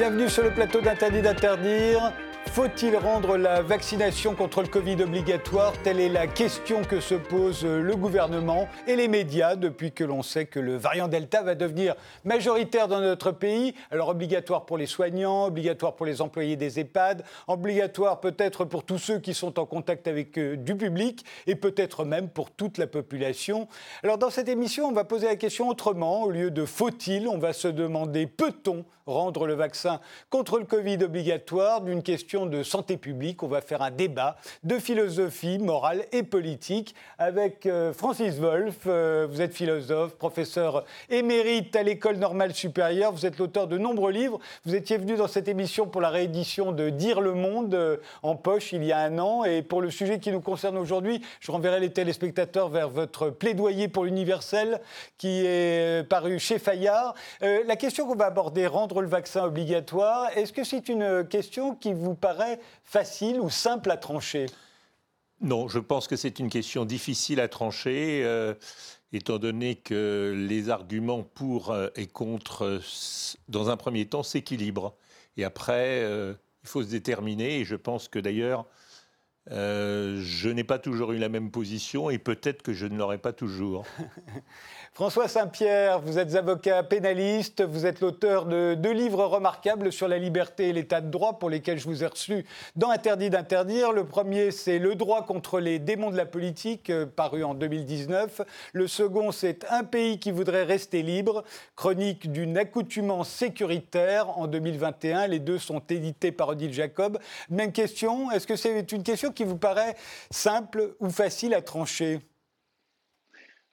Bienvenue sur le plateau d'Interdit d'interdire. Faut-il rendre la vaccination contre le Covid obligatoire? Telle est la question que se pose le gouvernement et les médias depuis que l'on sait que le variant Delta va devenir majoritaire dans notre pays. Alors obligatoire pour les soignants, obligatoire pour les employés des EHPAD, obligatoire peut-être pour tous ceux qui sont en contact avec euh, du public et peut-être même pour toute la population. Alors dans cette émission, on va poser la question autrement. Au lieu de faut-il, on va se demander peut-on rendre le vaccin contre le Covid obligatoire? D'une question de santé publique. On va faire un débat de philosophie morale et politique avec euh, Francis Wolff. Euh, vous êtes philosophe, professeur émérite à l'École normale supérieure. Vous êtes l'auteur de nombreux livres. Vous étiez venu dans cette émission pour la réédition de Dire le monde euh, en poche il y a un an. Et pour le sujet qui nous concerne aujourd'hui, je renverrai les téléspectateurs vers votre plaidoyer pour l'universel qui est paru chez Fayard. la question qu'on va aborder, rendre le vaccin obligatoire, est-ce que c'est une question qui vous paraît facile ou simple à trancher? Non, je pense que c'est une question difficile à trancher. Euh, étant donné que les arguments pour euh, et contre, euh, dans un premier temps, s'équilibrent. Et après, il faut se déterminer. Et je pense que d'ailleurs, je n'ai pas toujours eu la même position et peut-être que je ne l'aurai pas toujours. François Saint-Pierre, vous êtes avocat pénaliste, vous êtes l'auteur de deux livres remarquables sur la liberté et l'état de droit pour lesquels je vous ai reçu dans Interdit d'interdire. Le premier, c'est Le droit contre les démons de la politique, euh, paru en 2019. Le second, c'est Un pays qui voudrait rester libre, chronique d'une accoutumance sécuritaire en 2021. Les deux sont édités par Odile Jacob. Même question, est-ce que c'est une question qui vous paraît simple ou facile à trancher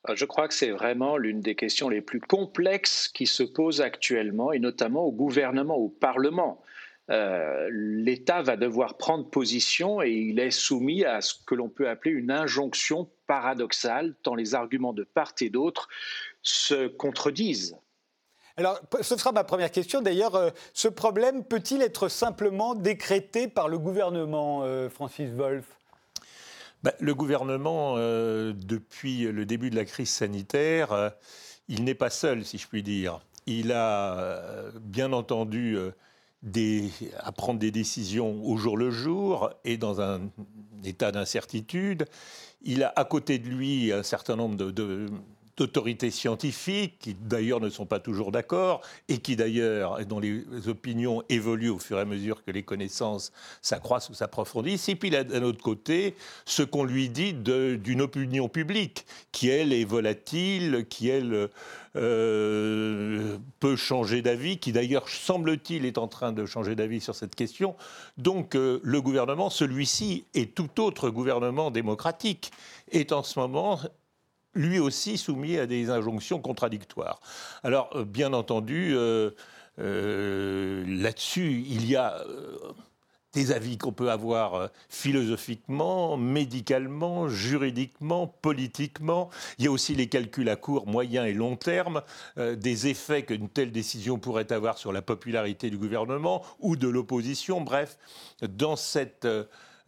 euh, je crois que c'est vraiment l'une des questions les plus complexes qui se posent actuellement, et notamment au gouvernement, au Parlement. Euh, L'État va devoir prendre position et il est soumis à ce que l'on peut appeler une injonction paradoxale, tant les arguments de part et d'autre se contredisent. Alors, ce sera ma première question. D'ailleurs, euh, ce problème peut-il être simplement décrété par le gouvernement, Francis Wolff? Bah, le gouvernement, euh, depuis le début de la crise sanitaire, euh, il n'est pas seul, si je puis dire. Il a euh, bien entendu à prendre des décisions au jour le jour et dans un état d'incertitude. Il a à côté de lui un certain nombre de d'autorités scientifiques, qui d'ailleurs ne sont pas toujours d'accord, et qui d'ailleurs, dont les opinions évoluent au fur et à mesure que les connaissances s'accroissent ou s'approfondissent. Et puis d'un autre côté, ce qu'on lui dit d'une opinion publique, qui elle est volatile, qui elle euh, peut changer d'avis, qui d'ailleurs, semble-t-il, est en train de changer d'avis sur cette question. Donc euh, le gouvernement, celui-ci et tout autre gouvernement démocratique, est en ce moment lui aussi soumis à des injonctions contradictoires. Alors, euh, bien entendu, euh, euh, là-dessus, il y a des avis qu'on peut avoir philosophiquement, médicalement, juridiquement, politiquement. Il y a aussi les calculs à court, moyen et long terme, des effets qu'une telle décision pourrait avoir sur la popularité du gouvernement ou de l'opposition. Bref, dans cette,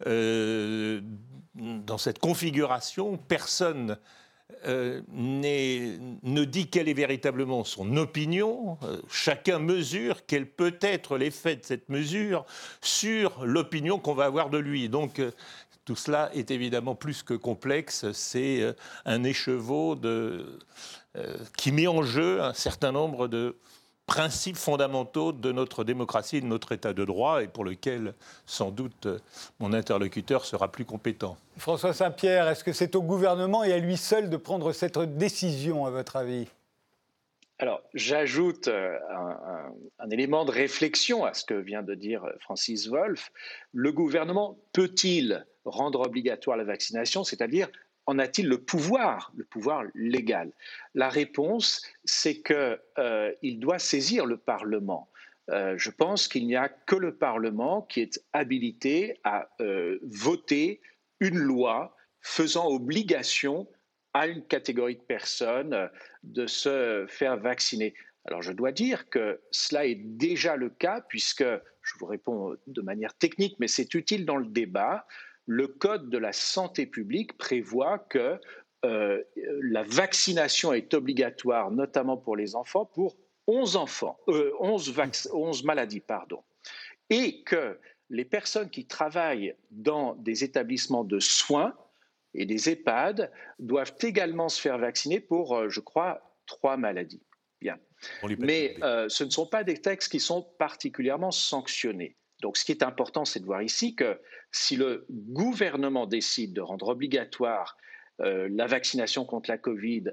dans cette configuration, personne euh, ne dit quelle est véritablement son opinion. Euh, chacun mesure quel peut être l'effet de cette mesure sur l'opinion qu'on va avoir de lui. Donc euh, tout cela est évidemment plus que complexe. C'est un écheveau qui met en jeu un certain nombre de principes fondamentaux de notre démocratie et de notre État de droit, et pour lequel, sans doute, mon interlocuteur sera plus compétent. François Saint-Pierre, est-ce que c'est au gouvernement et à lui seul de prendre cette décision, à votre avis? Alors, j'ajoute euh, un, un, élément de réflexion à ce que vient de dire Francis Wolff. Le gouvernement peut-il rendre obligatoire la vaccination, c'est-à-dire en a-t-il le pouvoir, le pouvoir légal? La réponse, c'est qu'il euh, doit saisir le Parlement. Euh, je pense qu'il n'y a que le Parlement qui est habilité à euh, voter une loi faisant obligation à une catégorie de personnes de se faire vacciner. Alors je dois dire que cela est déjà le cas puisque, je vous réponds de manière technique, mais c'est utile dans le débat, le Code de la santé publique prévoit que euh, la vaccination est obligatoire, notamment pour les enfants, pour 11 enfants, 11, 11 maladies, pardon, et que les personnes qui travaillent dans des établissements de soins et des EHPAD doivent également se faire vacciner pour, euh, je crois, trois maladies. Bien. Mais euh, ce ne sont pas des textes qui sont particulièrement sanctionnés. Donc ce qui est important, c'est de voir ici que si le gouvernement décide de rendre obligatoire euh, la vaccination contre la Covid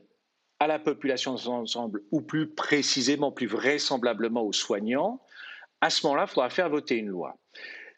à la population ensemble, ou plus précisément, plus vraisemblablement aux soignants, à ce moment-là, il faudra faire voter une loi.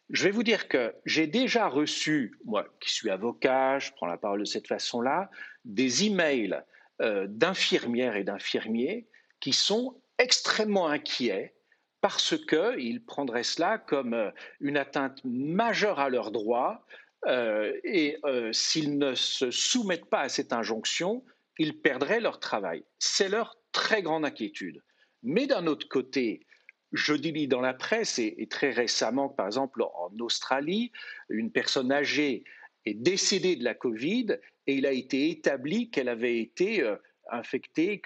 Je vais vous dire que j'ai déjà reçu, moi qui suis avocat, je prends la parole de cette façon-là, des emails euh, d'infirmières et d'infirmiers qui sont extrêmement inquiets parce qu'ils prendraient cela comme euh, une atteinte majeure à leurs droits euh, et s'ils ne se soumettent pas à cette injonction, ils perdraient leur travail. C'est leur très grande inquiétude. Mais d'un autre côté, je dis dans la presse, et, très récemment, par exemple en Australie, une personne âgée est décédée de la Covid et il a été établi qu'elle avait été infectée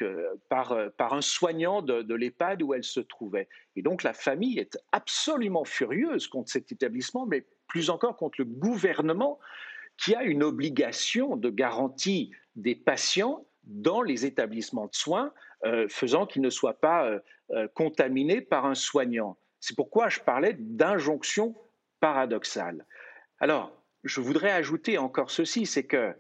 par, euh, par un soignant de, de l'EHPAD où elle se trouvait. Et donc la famille est absolument furieuse contre cet établissement, mais plus encore contre le gouvernement qui a une obligation de garantie des patients dans les établissements de soins, euh, faisant qu'ils ne soient pas euh, euh, contaminés par un soignant. C'est pourquoi je parlais d'injonction paradoxale. Alors, je voudrais ajouter encore ceci, c'est que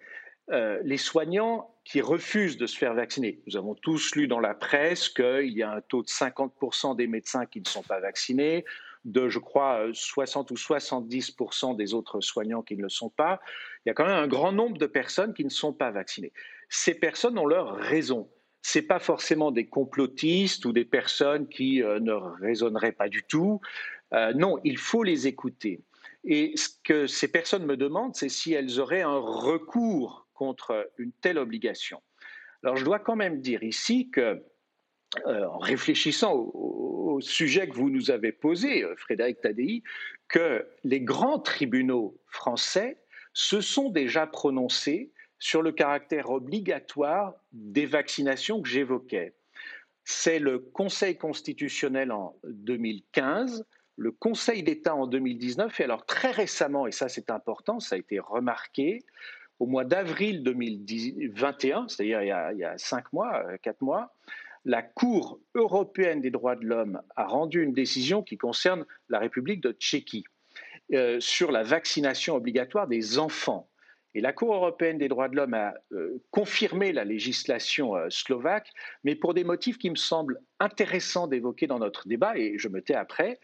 les soignants qui refusent de se faire vacciner, nous avons tous lu dans la presse qu'il y a un taux de 50% des médecins qui ne sont pas vaccinés, de, je crois, 60 ou 70 des autres soignants qui ne le sont pas. Il y a quand même un grand nombre de personnes qui ne sont pas vaccinées. Ces personnes ont leur raison. Ce pas forcément des complotistes ou des personnes qui euh, ne raisonneraient pas du tout. Euh, non, il faut les écouter. Et ce que ces personnes me demandent, c'est si elles auraient un recours contre une telle obligation. Alors je dois quand même dire ici que euh, en réfléchissant au, sujet que vous nous avez posé, euh, Frédéric Tadei, que les grands tribunaux français se sont déjà prononcés sur le caractère obligatoire des vaccinations que j'évoquais. C'est le Conseil constitutionnel en 2015, le Conseil d'État en 2019, et alors très récemment, et ça c'est important, ça a été remarqué, au mois d'avril 2021, c'est-à-dire il, y a cinq mois, euh, quatre mois, la Cour européenne des droits de l'homme a rendu une décision qui concerne la République de Tchéquie euh, sur la vaccination obligatoire des enfants. Et la Cour européenne des droits de l'homme a euh, confirmé la législation slovaque, mais pour des motifs qui me semblent intéressants d'évoquer dans notre débat, et je me tais après,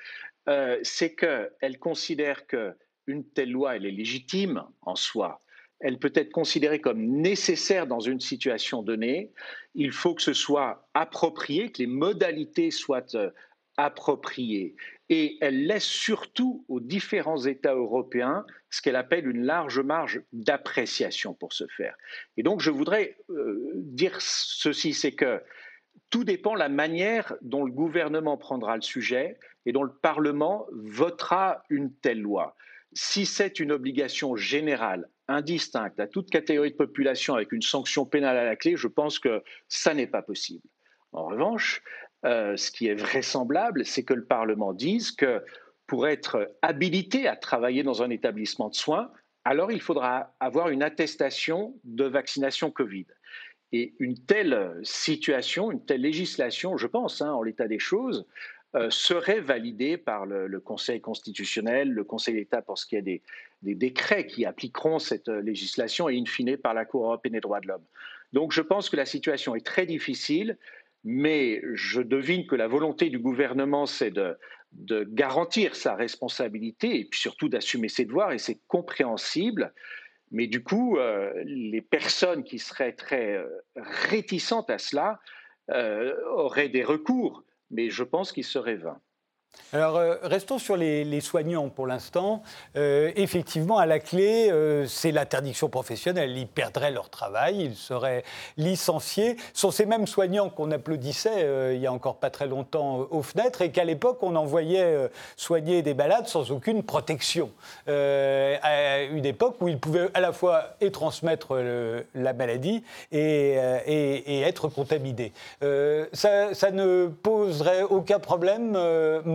c'est qu'elle considère qu'une telle loi, elle est légitime en soi, elle peut être considérée comme nécessaire dans une situation donnée. Il faut que ce soit approprié, que les modalités soient euh, appropriées. Et elle laisse surtout aux différents États européens ce qu'elle appelle une large marge d'appréciation pour ce faire. Et donc je voudrais euh, dire ceci, c'est que tout dépend de la manière dont le gouvernement prendra le sujet et dont le Parlement votera une telle loi. Si c'est une obligation générale indistincte à toute catégorie de population avec une sanction pénale à la clé, je pense que ça n'est pas possible. En revanche, euh, ce qui est vraisemblable, c'est que le Parlement dise que pour être habilité à travailler dans un établissement de soins, alors il faudra avoir une attestation de vaccination Covid. Et une telle situation, une telle législation, je pense, hein, en l'état des choses, euh, serait validée par le, Conseil constitutionnel, le Conseil d'État pour ce qui est des, des, décrets qui appliqueront cette euh, législation et in fine par la Cour européenne des droits de l'homme. Donc je pense que la situation est très difficile, mais je devine que la volonté du gouvernement, c'est de, garantir sa responsabilité et puis surtout d'assumer ses devoirs, et c'est compréhensible. Mais du coup, euh, les personnes qui seraient très réticentes à cela auraient des recours mais je pense qu'il serait vain. Alors, euh, restons sur les, soignants pour l'instant. Euh, effectivement, à la clé, euh, c'est l'interdiction professionnelle. Ils perdraient leur travail, ils seraient licenciés. Ce sont ces mêmes soignants qu'on applaudissait il y a encore pas très longtemps aux fenêtres et qu'à l'époque, on envoyait soigner des malades sans aucune protection. à une époque où ils pouvaient à la fois et transmettre la maladie et, être contaminés. Ça, ça, ne poserait aucun problème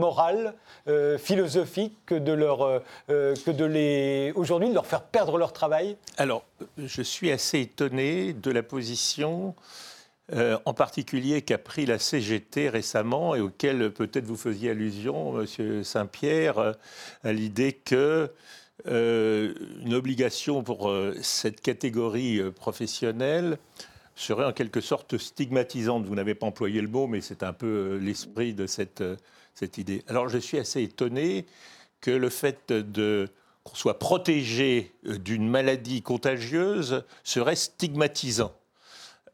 moral euh, philosophique que de leur euh, euh, que de les aujourd'hui de leur faire perdre leur travail Alors, je suis assez étonné de la position. en particulier qu'a pris la CGT récemment et auquel peut-être vous faisiez allusion, Monsieur Saint-Pierre, à l'idée que une obligation pour cette catégorie professionnelle serait en quelque sorte stigmatisante. Vous n'avez pas employé le mot, mais c'est un peu l'esprit de cette Alors je suis assez étonné que le fait qu'on soit protégé euh, d'une maladie contagieuse serait stigmatisant.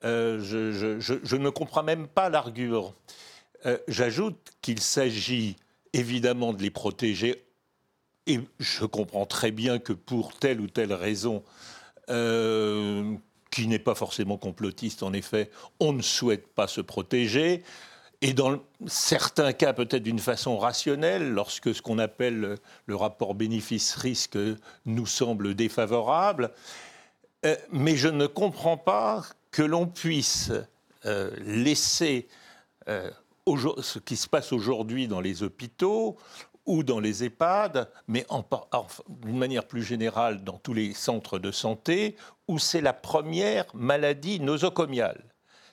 Euh, je, ne comprends même pas l'argument. Euh, j'ajoute qu'il s'agit évidemment de les protéger, et je comprends très bien que pour telle ou telle raison, qui n'est pas forcément complotiste en effet, on ne souhaite pas se protéger et dans certains cas peut-être d'une façon rationnelle, lorsque ce qu'on appelle le rapport bénéfice-risque nous semble défavorable. Euh, mais je ne comprends pas que l'on puisse euh, laisser euh, ce qui se passe aujourd'hui dans les hôpitaux ou dans les EHPAD, mais d'une manière plus générale dans tous les centres de santé, où c'est la première maladie nosocomiale.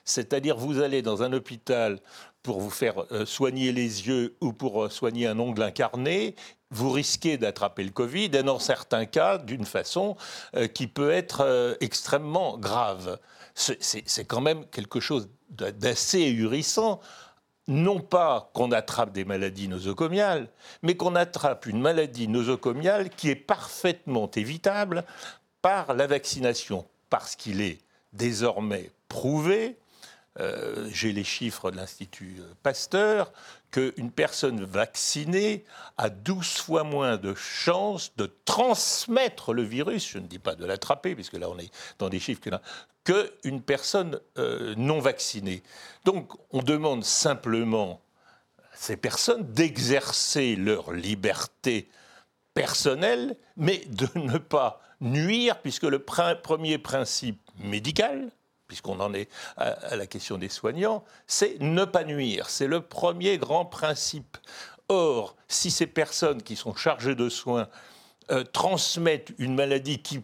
C'est-à-dire vous allez dans un hôpital pour vous faire euh, soigner les yeux ou pour euh, soigner un ongle incarné, vous risquez d'attraper le Covid, et dans certains cas, d'une façon euh, qui peut être extrêmement grave. C'est quand même quelque chose d'assez ahurissant. Non pas qu'on attrape des maladies nosocomiales, mais qu'on attrape une maladie nosocomiale qui est parfaitement évitable par la vaccination, parce qu'il est désormais prouvé euh, j'ai les chiffres de l'Institut euh, Pasteur, qu'une personne vaccinée a 12 fois moins de chances de transmettre le virus, je ne dis pas de l'attraper, puisque là on est dans des chiffres que qu'une personne euh, non vaccinée. Donc on demande simplement à ces personnes d'exercer leur liberté personnelle, mais de ne pas nuire, puisque le premier principe médical, puisqu'on en est à, la question des soignants, c'est ne pas nuire. C'est le premier grand principe. Or, si ces personnes qui sont chargées de soins euh, transmettent une maladie qui,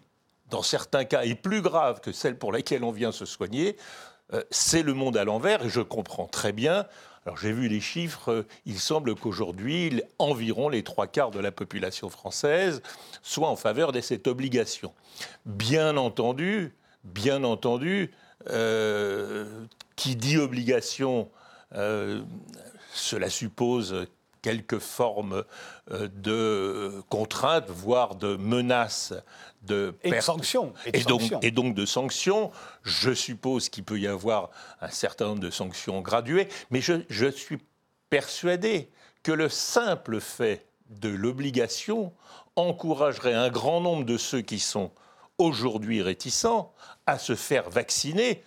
dans certains cas, est plus grave que celle pour laquelle on vient se soigner, euh, c'est le monde à l'envers et je comprends très bien. Alors j'ai vu les chiffres, euh, il semble qu'aujourd'hui, environ les trois quarts de la population française soient en faveur de cette obligation. Bien entendu, bien entendu, qui dit obligation, euh, cela suppose quelques formes euh, de contraintes, voire de menaces de et de sanctions. Et, donc, et, donc, de sanctions. Je suppose qu'il peut y avoir un certain nombre de sanctions graduées, mais je, je suis persuadé que le simple fait de l'obligation encouragerait un grand nombre de ceux qui sont aujourd'hui réticents à se faire vacciner,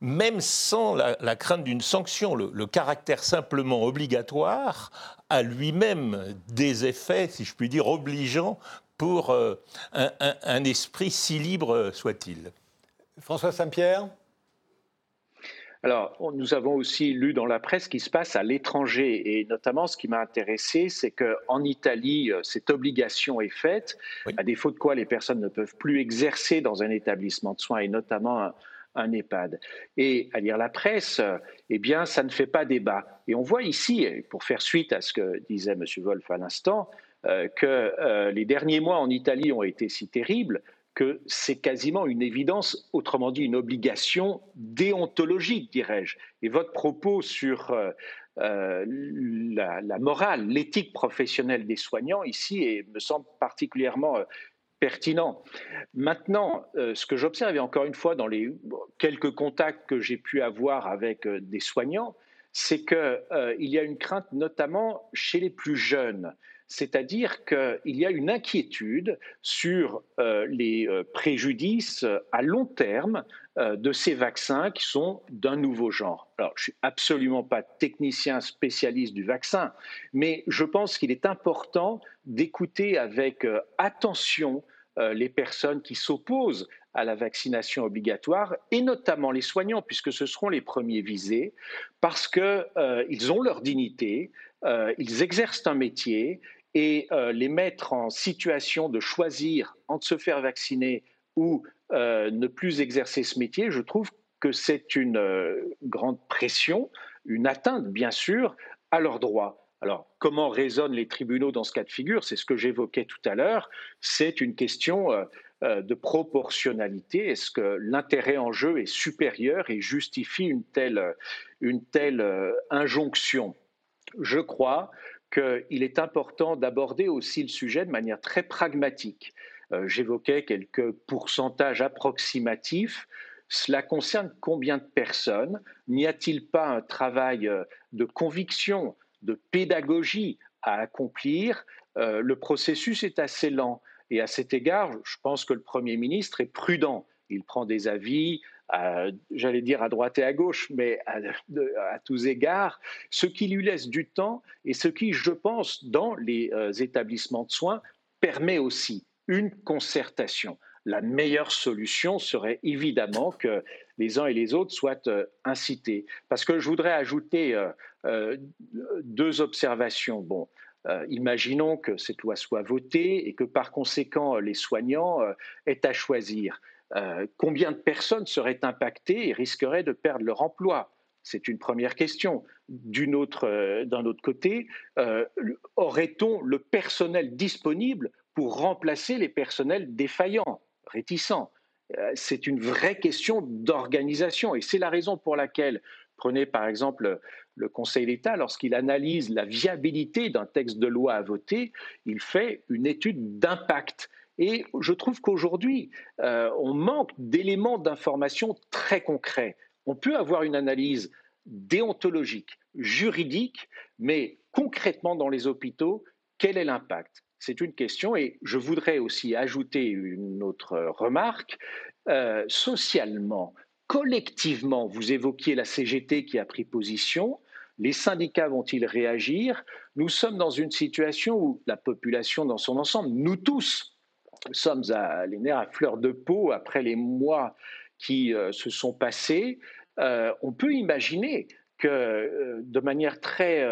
même sans la, crainte d'une sanction. Le, caractère simplement obligatoire a lui-même des effets, si je puis dire, obligeants pour euh, un esprit si libre soit-il. François Saint-Pierre? Alors, nous avons aussi lu dans la presse ce qui se passe à l'étranger. Et notamment, ce qui m'a intéressé, c'est qu'en Italie, euh, cette obligation est faite, à défaut de quoi les personnes ne peuvent plus exercer dans un établissement de soins, et notamment un, EHPAD. Et à lire la presse, euh, eh bien, ça ne fait pas débat. Et on voit ici, pour faire suite à ce que disait M. Wolf à l'instant, euh, que les derniers mois en Italie ont été si terribles que c'est quasiment une évidence, autrement dit une obligation déontologique, dirais-je. Et votre propos sur euh, euh, la, morale, l'éthique professionnelle des soignants ici me semble particulièrement euh, pertinent. Maintenant, ce que j'observe, et encore une fois dans les quelques contacts que j'ai pu avoir avec des soignants, c'est qu'il y a une crainte notamment chez les plus jeunes. C'est-à-dire qu'il y a une inquiétude sur euh, les euh, préjudices à long terme de ces vaccins qui sont d'un nouveau genre. Alors, je ne suis absolument pas technicien spécialiste du vaccin, mais je pense qu'il est important d'écouter avec attention les personnes qui s'opposent à la vaccination obligatoire, et notamment les soignants, puisque ce seront les premiers visés, parce qu'ils euh, ont leur dignité, euh, ils exercent un métier, et euh, les mettre en situation de choisir entre se faire vacciner ou ne plus exercer ce métier, je trouve que c'est une grande pression, une atteinte, bien sûr, à leurs droits. Alors, comment raisonnent les tribunaux dans ce cas de figure? C'est ce que j'évoquais tout à l'heure. C'est une question euh, de proportionnalité Est-ce que l'intérêt en jeu est supérieur et justifie une telle, une telle euh, injonction? Je crois qu'il est important d'aborder aussi le sujet de manière très pragmatique. Euh, j'évoquais quelques pourcentages approximatifs. Cela concerne combien de personnes? N'y a-t-il pas un travail de conviction, de pédagogie à accomplir? Le processus est assez lent. Et à cet égard, je pense que le Premier ministre est prudent. Il prend des avis, j'allais dire à droite et à gauche, mais à, tous égards, ce qui lui laisse du temps et ce qui, je pense, dans les euh, établissements de soins, permet aussi une concertation. La meilleure solution serait évidemment que les uns et les autres soient euh, incités. Parce que je voudrais ajouter euh, deux observations. Bon, imaginons que cette loi soit votée et que par conséquent les soignants aient à choisir. Euh, combien de personnes seraient impactées et risqueraient de perdre leur emploi? C'est une première question. D'un autre, autre, côté, aurait-on le personnel disponible pour remplacer les personnels défaillants, réticents? C'est une vraie question d'organisation et c'est la raison pour laquelle Prenez par exemple le Conseil d'État, lorsqu'il analyse la viabilité d'un texte de loi à voter, il fait une étude d'impact. Et je trouve qu'aujourd'hui, euh, on manque d'éléments d'information très concrets. On peut avoir une analyse déontologique, juridique, mais concrètement dans les hôpitaux, quel est l'impact? C'est une question et je voudrais aussi ajouter une autre remarque. Euh, socialement, collectivement, vous évoquiez la CGT qui a pris position, les syndicats vont-ils réagir? Nous sommes dans une situation où la population dans son ensemble, nous tous, sommes à, les à fleur de peau après les mois qui euh, se sont passés. Euh, on peut imaginer que euh, de manière très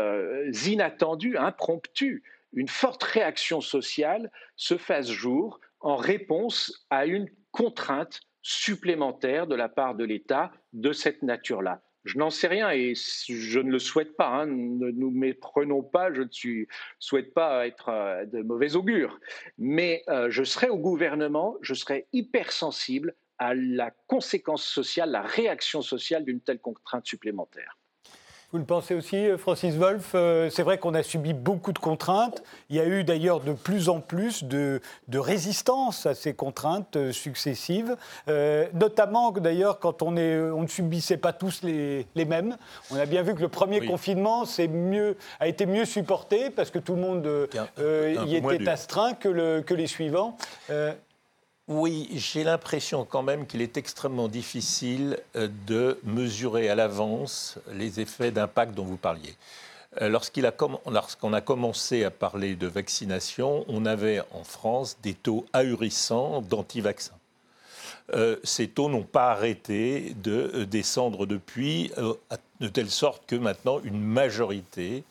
inattendue, impromptue, une forte réaction sociale se fasse jour en réponse à une contrainte supplémentaire de la part de l'État de cette nature-là. Je n'en sais rien et je ne le souhaite pas. Hein. Ne nous méprenons pas, je ne souhaite pas être euh, de mauvais augure. Mais euh, je serai au gouvernement, je serai hypersensible à la conséquence sociale, la réaction sociale d'une telle contrainte supplémentaire. Vous le pensez aussi, euh, Francis Wolff euh, C'est vrai qu'on a subi beaucoup de contraintes. Il y a eu d'ailleurs de plus en plus de, résistance à ces contraintes euh, successives, notamment d'ailleurs quand on, est, on ne subissait pas tous les, mêmes. On a bien vu que le premier confinement mieux, a été mieux supporté parce que tout le monde y était astreint que, que les suivants. Oui, j'ai l'impression quand même qu'il est extrêmement difficile euh, de mesurer à l'avance les effets d'impact dont vous parliez. Euh, lorsqu'on a, commencé à parler de vaccination, on avait en France des taux ahurissants d'anti-vaccins. Euh, ces taux n'ont pas arrêté de descendre depuis, de telle sorte que maintenant une majorité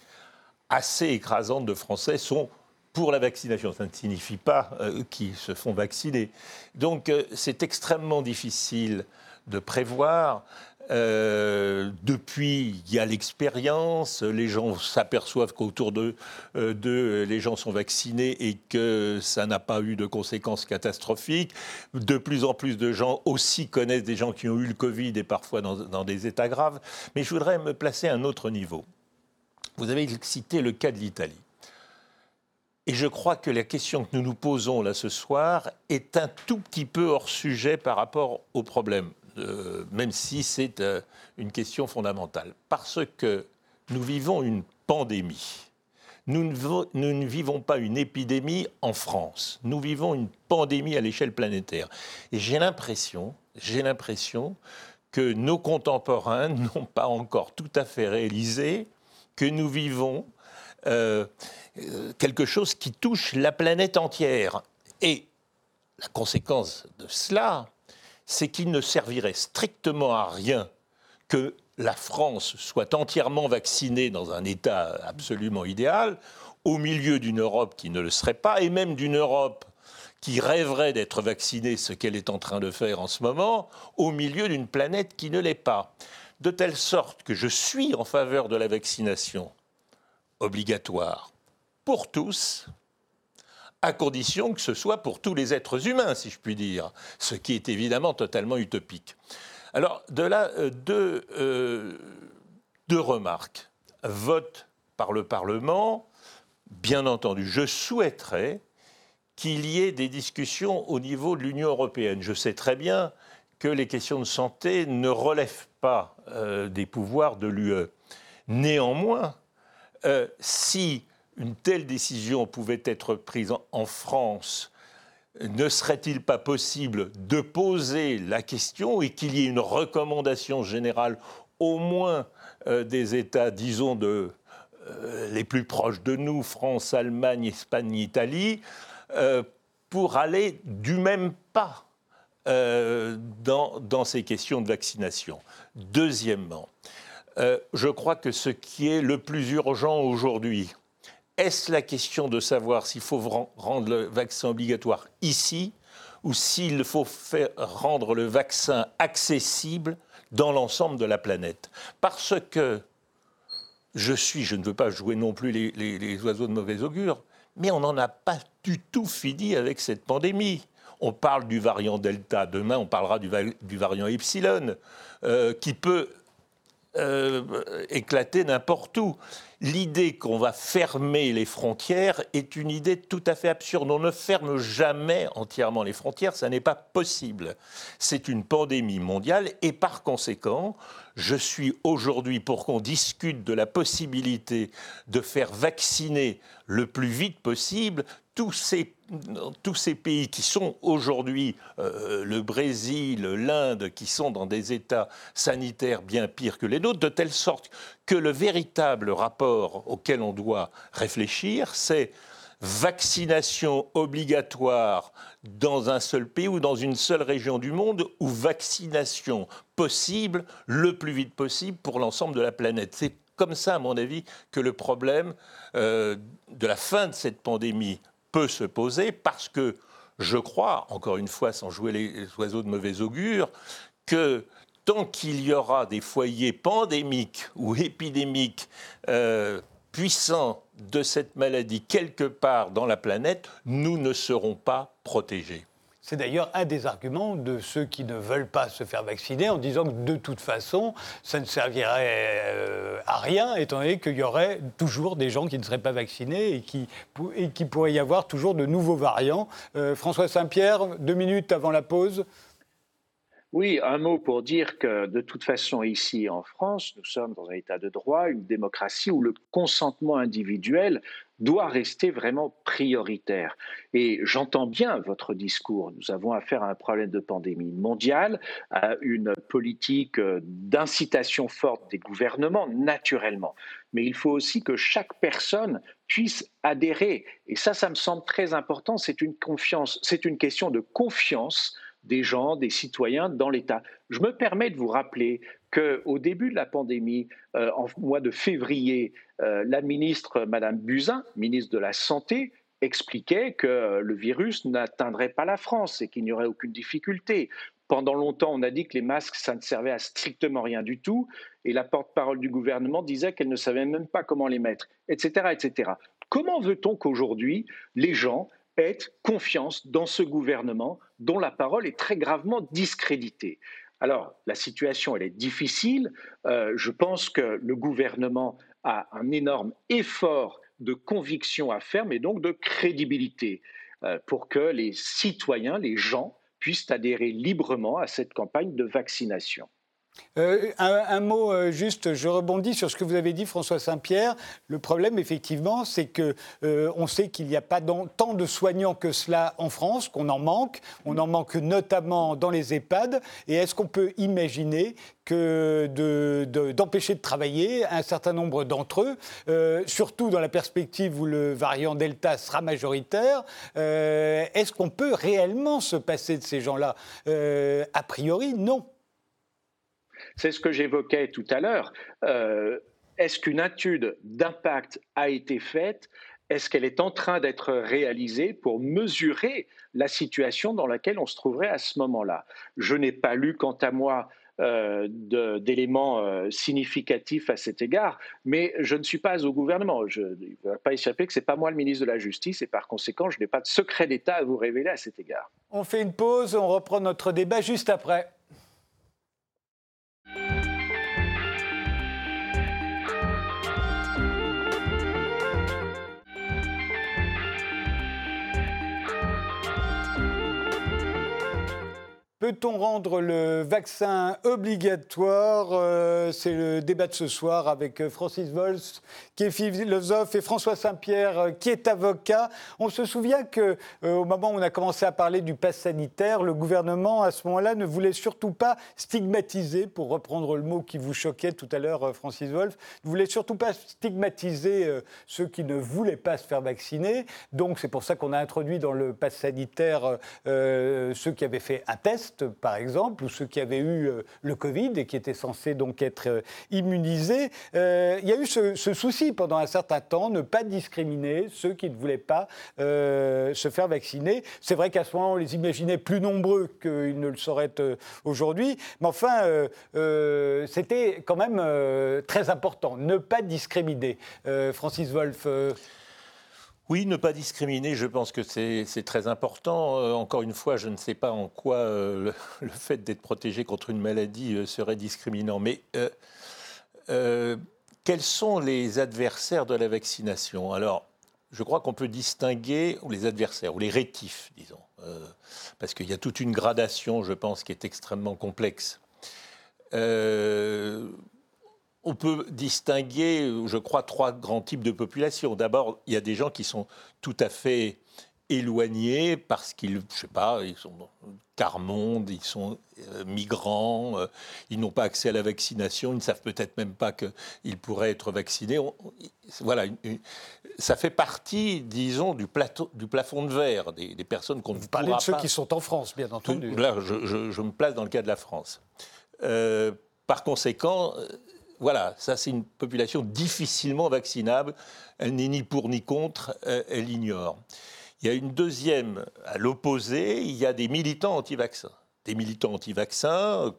assez écrasante de Français sont pour la vaccination. Ça ne signifie pas euh, qu'ils se font vacciner. Donc euh, c'est extrêmement difficile de prévoir. Euh, depuis, il y a l'expérience, les gens s'aperçoivent qu'autour d'eux, les gens sont vaccinés et que ça n'a pas eu de conséquences catastrophiques. De plus en plus de gens aussi connaissent des gens qui ont eu le Covid et parfois dans, dans des états graves. Mais je voudrais me placer à un autre niveau. Vous avez cité le cas de l'Italie. Et je crois que la question que nous nous posons là ce soir est un tout petit peu hors sujet par rapport au problème, euh, même si c'est euh, une question fondamentale. Parce que nous vivons une pandémie. Nous ne, vivons pas une épidémie en France. Nous vivons une pandémie à l'échelle planétaire. Et j'ai l'impression, j'ai l'impression que nos contemporains n'ont pas encore tout à fait réalisé que nous vivons euh, euh, quelque chose qui touche la planète entière. Et la conséquence de cela, c'est qu'il ne servirait strictement à rien que la France soit entièrement vaccinée dans un état absolument idéal, au milieu d'une Europe qui ne le serait pas, et même d'une Europe qui rêverait d'être vaccinée, ce qu'elle est en train de faire en ce moment, au milieu d'une planète qui ne l'est pas. De telle sorte que je suis en faveur de la vaccination obligatoire pour tous, à condition que ce soit pour tous les êtres humains, si je puis dire, ce qui est évidemment totalement utopique. Alors, de là, euh, euh, deux, remarques. Vote par le Parlement, bien entendu, je souhaiterais qu'il y ait des discussions au niveau de l'Union européenne. Je sais très bien que les questions de santé ne relèvent pas euh, des pouvoirs de l'UE. Néanmoins, si une telle décision pouvait être prise en France ne serait-il pas possible de poser la question et qu'il y ait une recommandation générale, au moins euh, des États, disons, de, euh, les plus proches de nous, France, Allemagne, Espagne, Italie, euh, pour aller du même pas dans, ces questions de vaccination? Deuxièmement, je crois que ce qui est le plus urgent aujourd'hui, est-ce la question de savoir s'il faut rendre le vaccin obligatoire ici ou s'il faut rendre le vaccin accessible dans l'ensemble de la planète? Parce que je suis, je ne veux pas jouer non plus les, oiseaux de mauvais augure, mais on n'en a pas du tout fini avec cette pandémie. On parle du variant Delta, demain on parlera du, variant Epsilon, euh, qui peut euh, éclater n'importe où l'idée qu'on va fermer les frontières est une idée tout à fait absurde. On ne ferme jamais entièrement les frontières, ça n'est pas possible. C'est une pandémie mondiale et par conséquent, je suis aujourd'hui pour qu'on discute de la possibilité de faire vacciner le plus vite possible tous ces, pays qui sont aujourd'hui, euh, le Brésil, l'Inde, qui sont dans des états sanitaires bien pires que les nôtres, de telle sorte que le véritable rapport auquel on doit réfléchir, c'est vaccination obligatoire dans un seul pays ou dans une seule région du monde, ou vaccination possible le plus vite possible pour l'ensemble de la planète. C'est comme ça, à mon avis, que le problème euh, de la fin de cette pandémie peut se poser parce que je crois, encore une fois, sans jouer les oiseaux de mauvais augure, que tant qu'il y aura des foyers pandémiques ou épidémiques euh, puissants de cette maladie quelque part dans la planète, nous ne serons pas protégés. C'est d'ailleurs un des arguments de ceux qui ne veulent pas se faire vacciner en disant que de toute façon, ça ne servirait euh, à rien, étant donné qu'il y aurait toujours des gens qui ne seraient pas vaccinés et qui pourrait y avoir toujours de nouveaux variants. Euh, François Saint-Pierre, deux minutes avant la pause. Oui, un mot pour dire que de toute façon, ici en France, nous sommes dans un état de droit, une démocratie où le consentement individuel doit rester vraiment prioritaire. Et j'entends bien votre discours. Nous avons affaire à un problème de pandémie mondiale, à une politique d'incitation forte des gouvernements, naturellement. Mais il faut aussi que chaque personne puisse adhérer. Et ça, ça me semble très important. C'est une c'est une question de confiance des gens, des citoyens dans l'État. Je me permets de vous rappeler qu'au début de la pandémie, euh, en mois de février, euh, la ministre, Madame Buzyn, ministre de la Santé, expliquait que le virus n'atteindrait pas la France et qu'il n'y aurait aucune difficulté. Pendant longtemps, on a dit que les masques, ça ne servait à strictement rien du tout, et la porte-parole du gouvernement disait qu'elle ne savait même pas comment les mettre, etc. etc. Comment veut-on qu'aujourd'hui, les gens aient confiance dans ce gouvernement dont la parole est très gravement discréditée. Alors, la situation, elle est difficile. Euh, je pense que le gouvernement a un énorme effort de conviction à faire, mais donc de crédibilité, euh, pour que les citoyens, les gens, puissent adhérer librement à cette campagne de vaccination. Euh, un, mot euh, juste, je rebondis sur ce que vous avez dit, François Saint-Pierre. Le problème, effectivement, c'est que euh, on sait qu'il n'y a pas tant de soignants que cela en France, qu'on en manque. On en manque notamment dans les EHPAD. Et est-ce qu'on peut imaginer que d'empêcher de, travailler un certain nombre d'entre eux, surtout dans la perspective où le variant Delta sera majoritaire Est-ce qu'on peut réellement se passer de ces gens-là? A priori, non. C'est ce que j'évoquais tout à l'heure. Euh, est-ce qu'une étude d'impact a été faite? Est-ce qu'elle est en train d'être réalisée pour mesurer la situation dans laquelle on se trouverait à ce moment-là? Je n'ai pas lu, quant à moi, euh, d'éléments euh, significatifs à cet égard, mais je ne suis pas au gouvernement. Je ne vais pas échapper que ce n'est pas moi le ministre de la Justice et par conséquent, je n'ai pas de secret d'État à vous révéler à cet égard. On fait une pause, on reprend notre débat juste après. Peut-on rendre le vaccin obligatoire euh, C'est le débat de ce soir avec euh, Francis Wolf, qui est philosophe, et François Saint-Pierre, euh, qui est avocat. On se souvient qu'au moment où on a commencé à parler du pass sanitaire, le gouvernement, à ce moment-là, ne voulait surtout pas stigmatiser, pour reprendre le mot qui vous choquait tout à l'heure, Francis Wolf, ne voulait surtout pas stigmatiser ceux qui ne voulaient pas se faire vacciner. Donc c'est pour ça qu'on a introduit dans le pass sanitaire ceux qui avaient fait un test par exemple, ou ceux qui avaient eu euh, le Covid et qui étaient censés donc être euh, immunisés. Euh, il y a eu ce, souci pendant un certain temps, ne pas discriminer ceux qui ne voulaient pas se faire vacciner. C'est vrai qu'à ce moment, on les imaginait plus nombreux qu'ils ne le seraient aujourd'hui, mais enfin, c'était quand même très important, ne pas discriminer. Francis Wolff. Oui, ne pas discriminer, je pense que c'est très important. Euh, encore une fois, je ne sais pas en quoi euh, le, fait d'être protégé contre une maladie euh, serait discriminant. Mais quels sont les adversaires de la vaccination? Alors, je crois qu'on peut distinguer, les adversaires, ou les rétifs, disons, parce qu'il y a toute une gradation, je pense, qui est extrêmement complexe on peut distinguer, je crois, trois grands types de populations. D'abord, il y a des gens qui sont tout à fait éloignés parce qu'ils, je sais pas, ils sont quart-monde, ils sont euh, migrants, euh, ils n'ont pas accès à la vaccination, ils ne savent peut-être même pas qu'ils pourraient être vaccinés. voilà, ça fait partie, disons, du, plateau, du plafond de verre des, personnes qu'on ne Vous parlez de ceux qui sont en France, bien entendu. là, je, me place dans le cas de la France. Euh, par conséquent, voilà, ça c'est une population difficilement vaccinable. Elle n'est ni pour ni contre, euh, elle ignore. Il y a une deuxième, à l'opposé, il y a des militants anti-vaccins. Des militants anti-vaccins euh,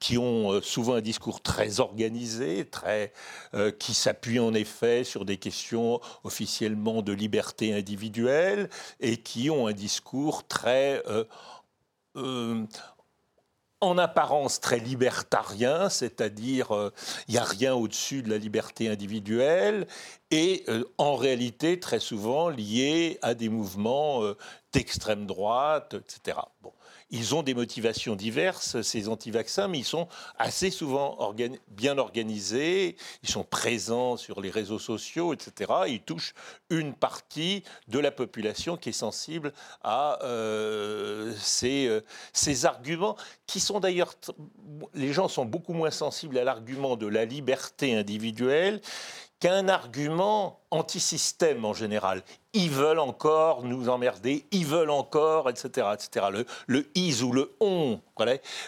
qui, ont euh, souvent un discours très organisé, qui s'appuie en effet sur des questions officiellement de liberté individuelle et qui ont un discours très en apparence très libertarien, c'est-à-dire euh, il n'y a rien au-dessus de la liberté individuelle, et euh, en réalité très souvent lié à des mouvements euh, d'extrême droite, etc. Bon. Ils ont des motivations diverses, ces anti-vaccins, mais ils sont assez souvent bien organisés, ils sont présents sur les réseaux sociaux, etc. Ils touchent une partie de la population qui est sensible à euh, euh, ces arguments, qui sont d'ailleurs, les gens sont beaucoup moins sensibles à l'argument de la liberté individuelle qu'un argument anti-système en général. Ils veulent encore nous emmerder, ils veulent encore, etc. etc. Le, le is ou le on,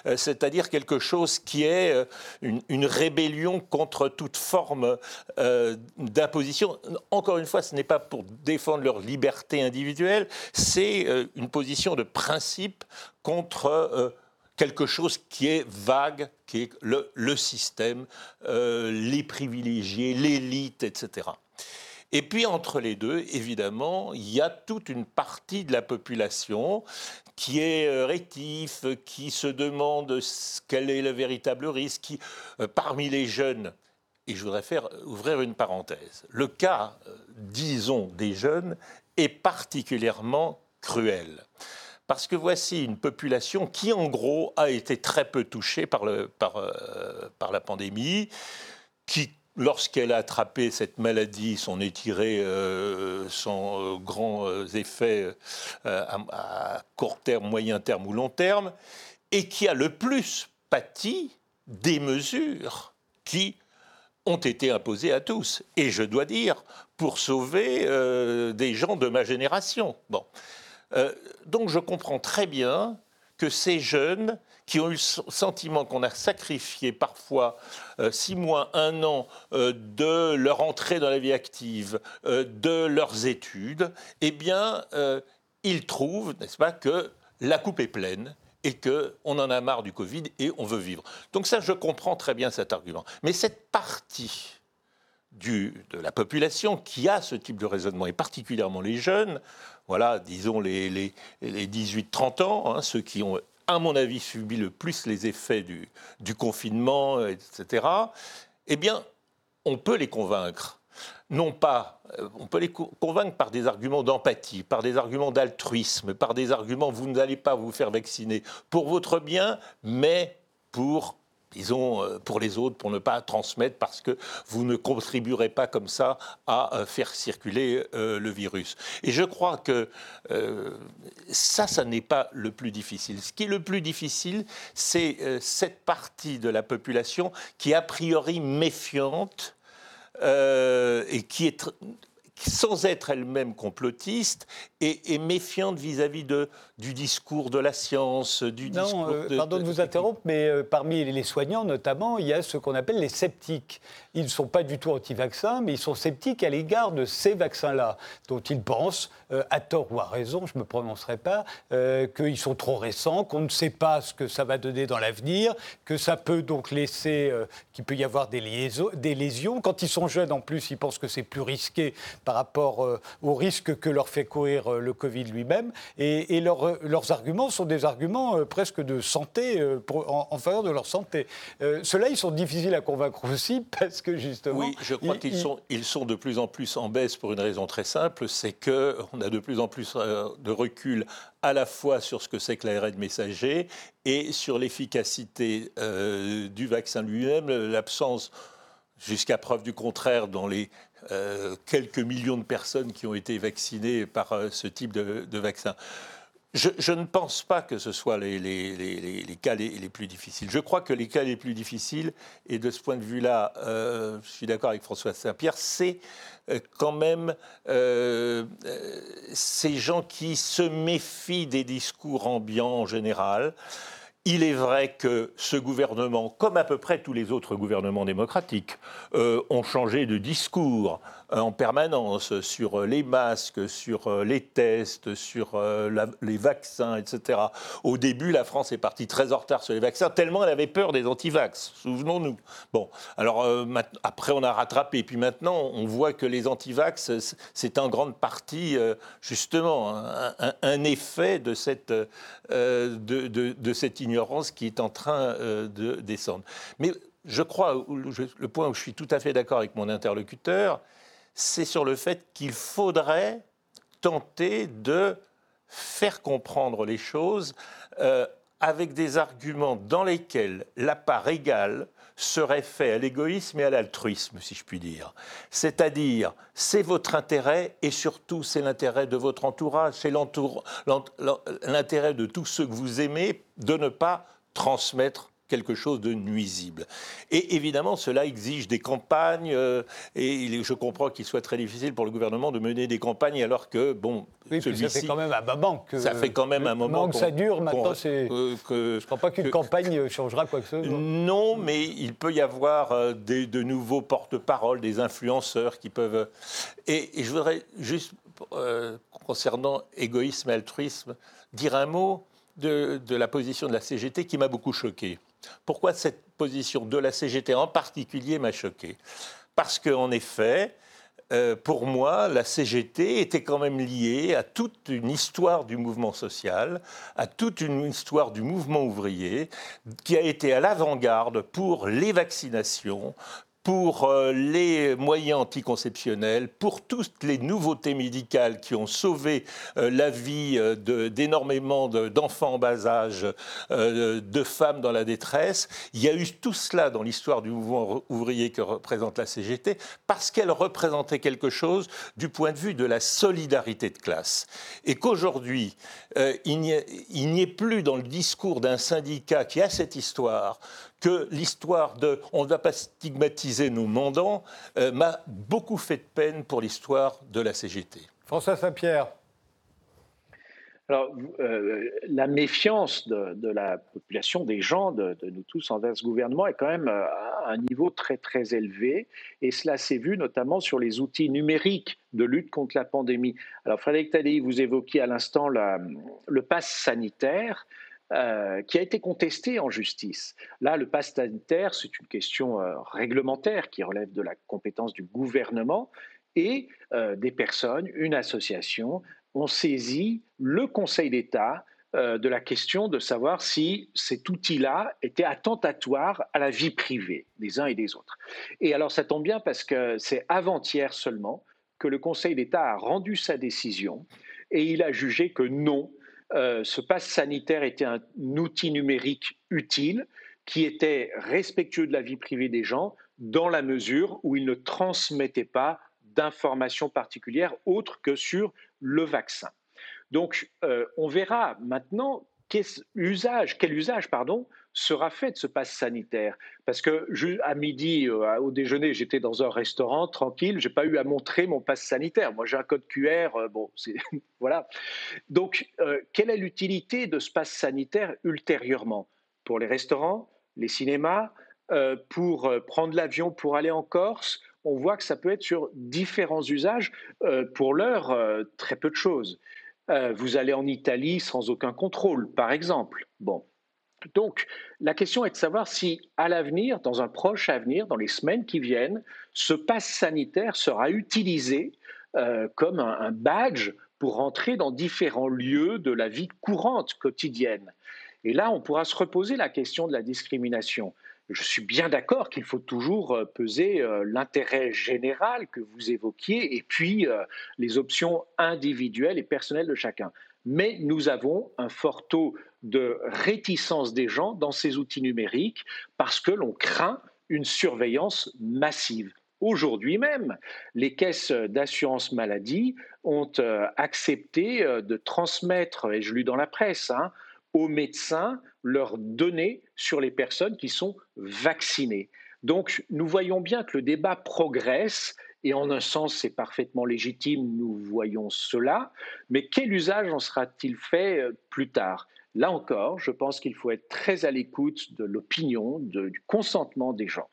euh, c'est-à-dire quelque chose qui est euh, une, rébellion contre toute forme euh, d'imposition. Encore une fois, ce n'est pas pour défendre leur liberté individuelle, c'est une position de principe contre quelque chose qui est vague, qui est le, système, euh, les privilégiés, l'élite, etc. Et puis entre les deux, évidemment, il y a toute une partie de la population qui est euh, rétif, qui se demande quel est le véritable risque, qui, euh, parmi les jeunes, et je voudrais faire ouvrir une parenthèse, le cas, disons, des jeunes est particulièrement cruel Parce que voici une population qui, en gros, a été très peu touchée par, par la pandémie, qui lorsqu'elle a attrapé cette maladie, s'en est tirée euh, sans euh, grands euh, effets à, court terme, moyen terme ou long terme, et qui a le plus pâti des mesures qui ont été imposées à tous. Et je dois dire, pour sauver des gens de ma génération. Bon. Donc je comprends très bien que ces jeunes qui ont eu le sentiment qu'on a sacrifié parfois euh, six mois, un an euh, de leur entrée dans la vie active, euh, de leurs études, eh bien, ils trouvent, n'est-ce pas, que la coupe est pleine et qu'on en a marre du Covid et on veut vivre. Donc ça, je comprends très bien cet argument. Mais cette partie de la population qui a ce type de raisonnement, et particulièrement les jeunes, voilà, disons les, les, les 18-30 ans, hein, ceux qui ont à mon avis, subi le plus les effets du, du confinement, etc., eh bien, on peut les convaincre. Non pas, euh, on peut les convaincre par des arguments d'empathie, par des arguments d'altruisme, par des arguments vous n'allez pas vous faire vacciner pour votre bien, mais pour disons, euh, pour les autres, pour ne pas transmettre, parce que vous ne contribuerez pas comme ça à euh, faire circuler euh, le virus. Et je crois que ça, ça n'est pas le plus difficile. Ce qui est le plus difficile, c'est cette partie de la population qui est a priori méfiante et qui est sans être elle-même complotiste et, méfiante vis-à-vis de, du discours de la science, du discours euh, pardon de, vous interrompre, mais euh, parmi les soignants notamment, il y a ce qu'on appelle les sceptiques. Ils ne sont pas du tout anti-vaccins, mais ils sont sceptiques à l'égard de ces vaccins-là, dont ils pensent, euh, à tort ou à raison, je ne me prononcerai pas, qu'ils sont trop récents, qu'on ne sait pas ce que ça va donner dans l'avenir, que ça peut donc laisser, qu'il peut y avoir des, liaisons, des lésions. Quand ils sont jeunes, en plus, ils pensent que c'est plus risqué par rapport euh, aux risques que leur fait courir euh, le Covid lui-même. Et, euh, leurs arguments sont des arguments presque de santé, en, faveur de leur santé. Ceux-là, ils sont difficiles à convaincre aussi parce que justement. Oui, je crois qu'ils sont, ils sont de plus en plus en baisse pour une raison très simple c'est qu'on a de plus en plus de recul à la fois sur ce que c'est que l'ARN messager et sur l'efficacité du vaccin lui-même, l'absence jusqu'à preuve du contraire dans les euh, quelques millions de personnes qui ont été vaccinées par euh, ce type de, vaccin. Je, ne pense pas que ce soit les, cas les, plus difficiles. Je crois que les cas les plus difficiles, et de ce point de vue-là, euh, je suis d'accord avec François Saint-Pierre, c'est quand même ces gens qui se méfient des discours ambiants en général. Il est vrai que ce gouvernement, comme à peu près tous les autres gouvernements démocratiques, euh, ont changé de discours en permanence sur euh, les masques, sur euh, les tests, sur les vaccins, etc. Au début, la France est partie très en retard sur les vaccins, tellement elle avait peur des antivax, souvenons-nous. Bon, alors après on a rattrapé, puis maintenant on voit que les antivax, c'est en grande partie justement un, effet de cette, de, cette ignorance qui est en train de descendre. Mais je crois, le point où je suis tout à fait d'accord avec mon interlocuteur, c'est sur le fait qu'il faudrait tenter de faire comprendre les choses euh, avec des arguments dans lesquels la part égale serait faite à l'égoïsme et à l'altruisme, si je puis dire. C'est-à-dire, c'est votre intérêt et surtout c'est l'intérêt de votre entourage, c'est l'intérêt de tous ceux que vous aimez de ne pas transmettre quelque chose de nuisible. Et évidemment, cela exige des campagnes, euh, et je comprends qu'il soit très difficile pour le gouvernement de mener des campagnes alors que, bon, oui, ça fait quand même un moment que... Ça fait quand même un moment que ça dure, maintenant, c'est... Euh, je ne crois pas qu'une campagne changera quoi que ce soit. Non, mais il peut y avoir euh, des, de nouveaux porte-parole, des influenceurs qui peuvent... Et, je voudrais juste, concernant égoïsme et altruisme, dire un mot de, de la position de la CGT qui m'a beaucoup choqué. Pourquoi cette position de la CGT en particulier m'a choqué? Parce qu'en effet, euh, pour moi, la CGT était quand même liée à toute une histoire du mouvement social, à toute une histoire du mouvement ouvrier, qui a été à l'avant-garde pour les vaccinations, pour euh, les moyens anticonceptionnels, pour toutes les nouveautés médicales qui ont sauvé euh, la vie euh, d'énormément d'enfants en bas âge, de femmes dans la détresse. Il y a eu tout cela dans l'histoire du mouvement ouvrier que représente la CGT, parce qu'elle représentait quelque chose du point de vue de la solidarité de classe. Et qu'aujourd'hui, il n'y ait plus dans le discours d'un syndicat qui a cette histoire que l'histoire de on ne va pas stigmatiser nos mandants euh, m'a beaucoup fait de peine pour l'histoire de la CGT. François Saint-Pierre. Alors, euh, la méfiance de, la population, des gens, de, nous tous envers ce gouvernement est quand même euh, à un niveau très très élevé, et cela s'est vu notamment sur les outils numériques de lutte contre la pandémie. Alors, Frédéric Tadei, vous évoquiez à l'instant le pass sanitaire. Euh, qui a été contesté en justice. Là, le pass sanitaire, c'est une question réglementaire qui relève de la compétence du gouvernement et des personnes, une association, ont saisi le Conseil d'État de la question de savoir si cet outil-là était attentatoire à la vie privée des uns et des autres. Et alors ça tombe bien parce que c'est avant-hier seulement que le Conseil d'État a rendu sa décision et il a jugé que non, euh, ce passe sanitaire était un outil numérique utile qui était respectueux de la vie privée des gens dans la mesure où il ne transmettait pas d'informations particulières autres que sur le vaccin. Donc, euh, on verra maintenant quel usage, sera fait de ce passe sanitaire Parce que à midi, euh, au déjeuner, j'étais dans un restaurant tranquille, j'ai pas eu à montrer mon passe sanitaire. Moi, j'ai un code QR, euh, bon, voilà. Donc, quelle est l'utilité de ce passe sanitaire ultérieurement? Pour les restaurants, les cinémas, pour prendre l'avion pour aller en Corse On voit que ça peut être sur différents usages. pour l'heure, très peu de choses. vous allez en Italie sans aucun contrôle, par exemple. Bon, donc, la question est de savoir si, à l'avenir, dans un proche avenir, dans les semaines qui viennent, ce pass sanitaire sera utilisé euh, comme un, badge pour entrer dans différents lieux de la vie courante, quotidienne. Et là, on pourra se reposer la question de la discrimination. Je suis bien d'accord qu'il faut toujours euh, peser euh, l'intérêt général que vous évoquiez et puis les options individuelles et personnelles de chacun mais nous avons un fort taux de réticence des gens dans ces outils numériques parce que l'on craint une surveillance massive. Aujourd'hui même, les caisses d'assurance maladie ont euh, accepté euh, de transmettre, et je lu dans la presse, hein, aux médecins leurs données sur les personnes qui sont vaccinées. Donc nous voyons bien que le débat progresse et en un sens, c'est parfaitement légitime, nous voyons cela, mais quel usage en sera-t-il fait euh, plus tard? Là encore, je pense qu'il faut être très à l'écoute de l'opinion, du consentement des gens.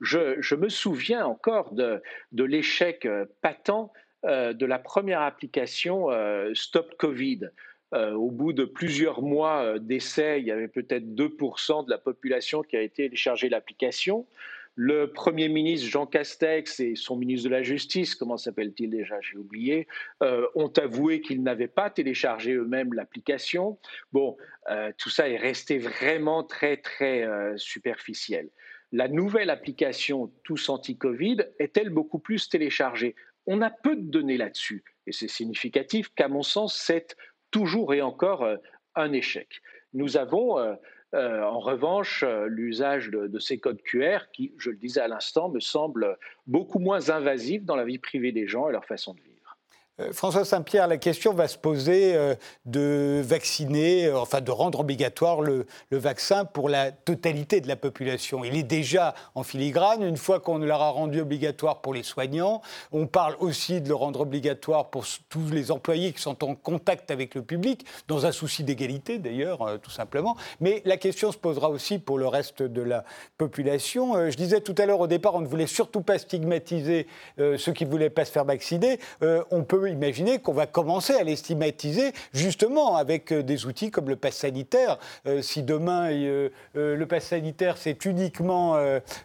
Je, me souviens encore de, l'échec euh, patent euh, de la première application Stop Covid. Au bout de plusieurs mois d'essais, il y avait peut-être 2% de la population qui a été téléchargé l'application. Le Premier ministre Jean Castex et son ministre de la Justice, comment s'appelle-t-il déjà J'ai oublié, euh, ont avoué qu'ils n'avaient pas téléchargé eux-mêmes l'application. Bon, euh, tout ça est resté vraiment très, très euh, superficiel. La nouvelle application Tous Anti-Covid est-elle beaucoup plus téléchargée? On a peu de données là-dessus. Et c'est significatif qu'à mon sens, c'est toujours et encore un échec. Nous avons euh, en revanche, euh, l'usage de, ces codes QR, qui, je le disais à l'instant, me semble beaucoup moins invasif dans la vie privée des gens et leur façon de vivre. Euh, François Saint-Pierre, la question va se poser euh, de vacciner, euh, enfin de rendre obligatoire le, vaccin pour la totalité de la population. Il est déjà en filigrane. Une fois qu'on l'aura rendu obligatoire pour les soignants, on parle aussi de le rendre obligatoire pour tous les employés qui sont en contact avec le public, dans un souci d'égalité d'ailleurs, tout simplement. Mais la question se posera aussi pour le reste de la population. je disais tout à l'heure au départ, on ne voulait surtout pas stigmatiser ceux qui ne voulaient pas se faire vacciner. on peut peut imaginer qu'on va commencer à les stigmatiser justement avec des outils comme le pass sanitaire. si demain le pass sanitaire c'est uniquement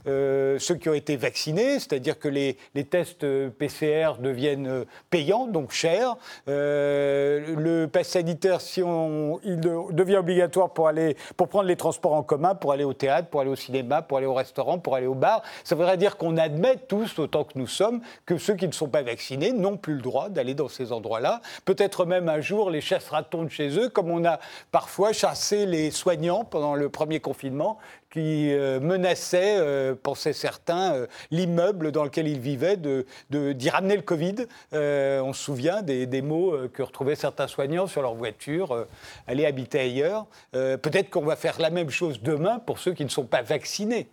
ceux qui ont été vaccinés, c'est-à-dire que les, tests PCR deviennent payants, donc chers. le pass sanitaire, si il devient obligatoire pour aller, pour prendre les transports en commun, pour aller au théâtre, pour aller au cinéma, pour aller au restaurant, pour aller au bar, ça voudrait dire qu'on admet tous, autant que nous sommes, que ceux qui ne sont pas vaccinés n'ont plus le droit d'aller dans ces endroits-là. Peut-être même un jour les chassera-t-on de chez eux, comme on a parfois chassé les soignants pendant le premier confinement qui euh, menaçait, euh, pensaient certains, euh, l'immeuble dans lequel ils vivaient, d'y de, d'y ramener le Covid. on se souvient des, des mots que retrouvaient certains soignants sur leur voiture, aller habiter ailleurs. Peut-être qu'on va faire la même chose demain pour ceux qui ne sont pas vaccinés.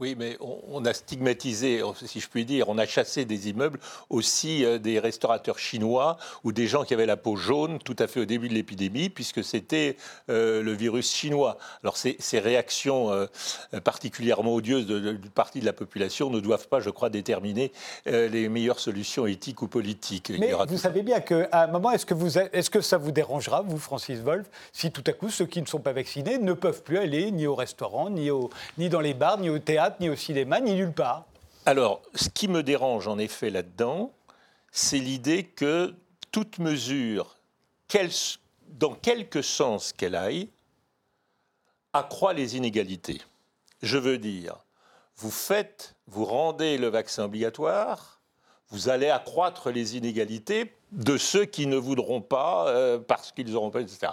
Oui, mais on, a stigmatisé, si je puis dire, on a chassé des immeubles aussi euh, des restaurateurs chinois ou des gens qui avaient la peau jaune tout à fait au début de l'épidémie, puisque c'était euh, le virus chinois. Alors ces, réactions euh, particulièrement odieuses d'une partie de la population ne doivent pas, je crois, déterminer les meilleures solutions éthiques ou politiques. Mais vous savez bien qu'à un moment, est-ce que, vous, est-ce que ça vous dérangera, vous, Francis Wolff, si tout à coup ceux qui ne sont pas vaccinés ne peuvent plus aller ni au restaurant, ni, au, ni dans les bars, ni au théâtre ni au cinéma, ni nulle part. Alors, ce qui me dérange en effet là-dedans, c'est l'idée que toute mesure, dans quelque sens qu'elle aille, accroît les inégalités. Je veux dire, vous faites, vous rendez le vaccin obligatoire, vous allez accroître les inégalités de ceux qui ne voudront pas euh, parce qu'ils n'auront pas, etc.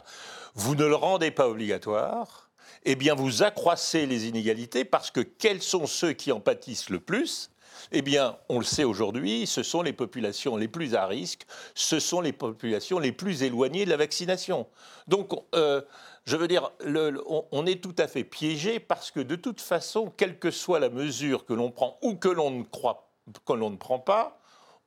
Vous ne le rendez pas obligatoire, eh bien vous accroissez les inégalités parce que quels sont ceux qui en pâtissent le plus? Eh bien, on le sait aujourd'hui, ce sont les populations les plus à risque, ce sont les populations les plus éloignées de la vaccination. Donc, euh, je veux dire, on, est tout à fait piégé parce que de toute façon, quelle que soit la mesure que l'on prend ou que l'on ne croit, que l'on ne prend pas,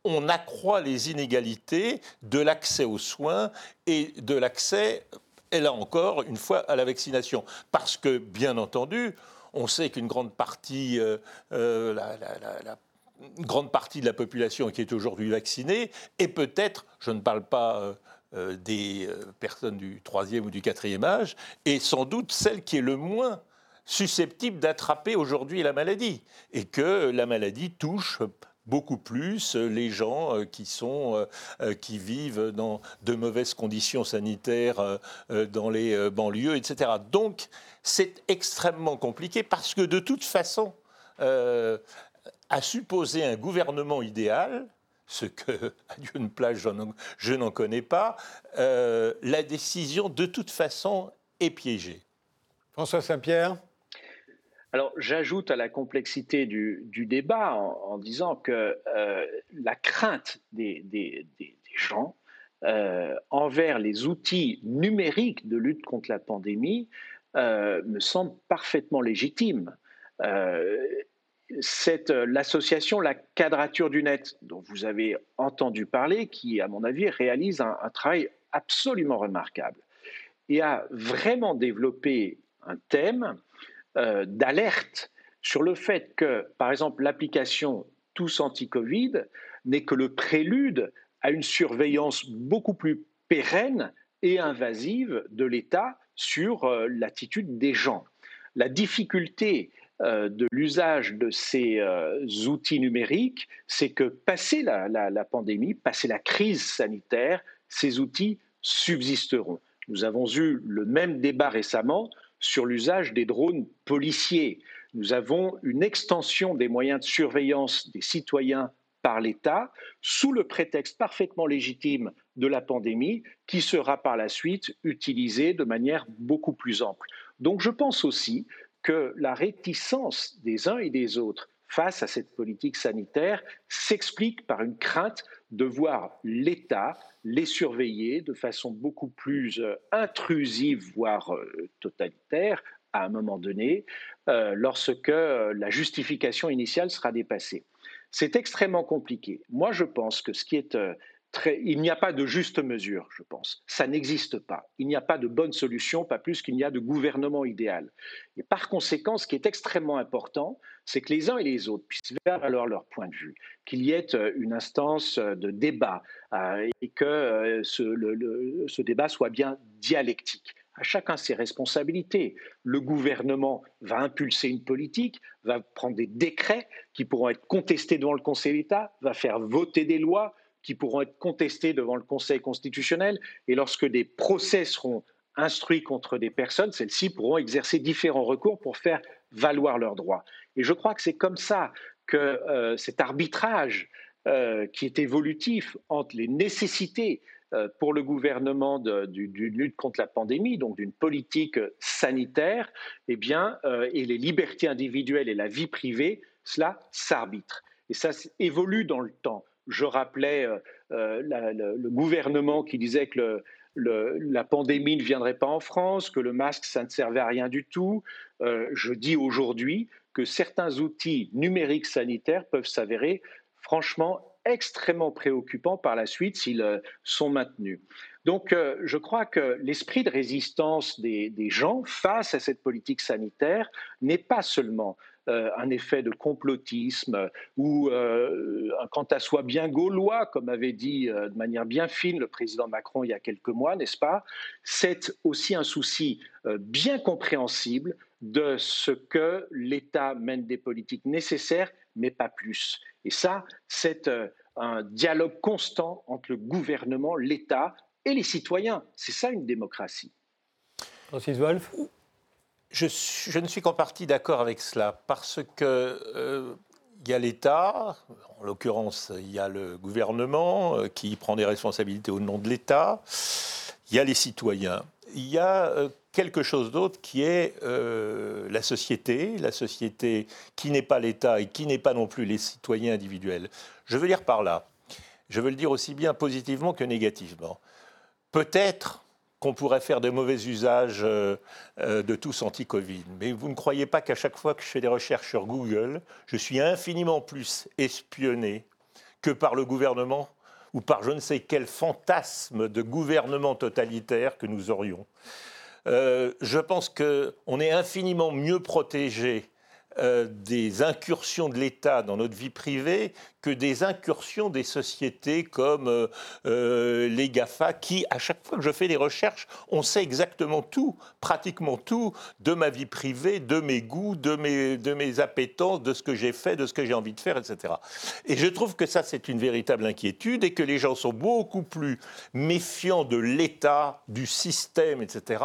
on accroît les inégalités de l'accès aux soins et de l'accès et là encore, une fois, à la vaccination. Parce que, bien entendu, on sait qu'une grande partie, euh, euh, la, grande partie de la population qui est aujourd'hui vaccinée, et peut-être, je ne parle pas euh, des personnes du troisième ou du quatrième âge, et sans doute celle qui est le moins susceptible d'attraper aujourd'hui la maladie, et que la maladie touche beaucoup plus euh, les gens euh, qui, sont, euh, qui vivent dans de mauvaises conditions sanitaires dans les banlieues, etc. Donc c'est extrêmement compliqué parce que de toute façon, à supposer un gouvernement idéal, ce que, à Dieu ne plage, je n'en connais pas, la décision de toute façon est piégée. François Saint-Pierre? Alors, j'ajoute à la complexité du, débat en, disant que euh, la crainte des, gens euh, envers les outils numériques de lutte contre la pandémie euh, me semble parfaitement légitime. c'est l'association La Quadrature du Net, dont vous avez entendu parler, qui, à mon avis, réalise un travail absolument remarquable et a vraiment développé un thème euh, d'alerte sur le fait que, par exemple, l'application Tous Anti-Covid n'est que le prélude à une surveillance beaucoup plus pérenne et invasive de l'État sur euh, l'attitude des gens. La difficulté euh, de l'usage de ces outils numériques, c'est que passé la, la, pandémie, passé la crise sanitaire, ces outils subsisteront. Nous avons eu le même débat récemment sur l'usage des drones policiers. Nous avons une extension des moyens de surveillance des citoyens par l'État sous le prétexte parfaitement légitime de la pandémie qui sera par la suite utilisée de manière beaucoup plus ample. Donc je pense aussi que la réticence des uns et des autres face à cette politique sanitaire s'explique par une crainte de voir l'État les surveiller de façon beaucoup plus euh, intrusive, voire euh, totalitaire, à un moment donné, euh, lorsque la justification initiale sera dépassée. C'est extrêmement compliqué. Moi, je pense que ce qui est il n'y a pas de juste mesure, je pense. Ça n'existe pas. Il n'y a pas de bonne solution, pas plus qu'il n'y a de gouvernement idéal. Et par conséquent, ce qui est extrêmement important, c'est que les uns et les autres puissent faire leur point de vue, qu'il y ait euh, une instance euh, de débat euh, et que ce, débat soit bien dialectique à chacun ses responsabilités. Le gouvernement va impulser une politique, va prendre des décrets qui pourront être contestés devant le Conseil d'État, va faire voter des lois, qui pourront être contestés devant le Conseil constitutionnel. Et lorsque des procès seront instruits contre des personnes, celles-ci pourront exercer différents recours pour faire valoir leurs droits. Et je crois que c'est comme ça que euh, cet arbitrage euh, qui est évolutif entre les nécessités euh, pour le gouvernement d'une lutte contre la pandémie, donc d'une politique sanitaire, eh bien, et les libertés individuelles et la vie privée, cela s'arbitre. Et ça évolue dans le temps je rappelais euh, euh, le gouvernement qui disait que la pandémie ne viendrait pas en France, que le masque, ça ne servait à rien du tout. Euh, je dis aujourd'hui que certains outils numériques sanitaires peuvent s'avérer franchement extrêmement préoccupants par la suite s'ils sont maintenus. Donc je crois que l'esprit de résistance des, gens face à cette politique sanitaire n'est pas seulement un effet de complotisme ou quant à soi bien gaulois, comme avait dit euh, de manière bien fine le président Macron il y a quelques mois, n'est-ce pas? C'est aussi un souci bien compréhensible de ce que l'État mène des politiques nécessaires, mais pas plus. Et ça, c'est un dialogue constant entre le gouvernement, l'État et les citoyens. C'est ça une démocratie. Francis Wolff? Je, ne suis qu'en partie d'accord avec cela, parce que euh, il y a l'État, en l'occurrence, il y a le gouvernement euh, qui prend des responsabilités au nom de l'État, il y a les citoyens, il y a euh, quelque chose d'autre qui est la société, la société qui n'est pas l'État et qui n'est pas non plus les citoyens individuels. Je veux dire par là, je veux le dire aussi bien positivement que négativement. Peut-être qu'on pourrait faire de mauvais usages euh, euh, de tous anti-Covid. Mais vous ne croyez pas qu'à chaque fois que je fais des recherches sur Google, je suis infiniment plus espionné que par le gouvernement ou par je ne sais quel fantasme de gouvernement totalitaire que nous aurions. Euh, je pense qu'on est infiniment mieux protégé euh, des incursions de l'État dans notre vie privée que des incursions des sociétés comme euh, euh, les GAFA, qui, à chaque fois que je fais des recherches, on sait exactement tout, pratiquement tout, de ma vie privée, de mes goûts, de mes, de mes appétences, de ce que j'ai fait, de ce que j'ai envie de faire, etc. Et je trouve que ça, c'est une véritable inquiétude et que les gens sont beaucoup plus méfiants de l'État, du système, etc.,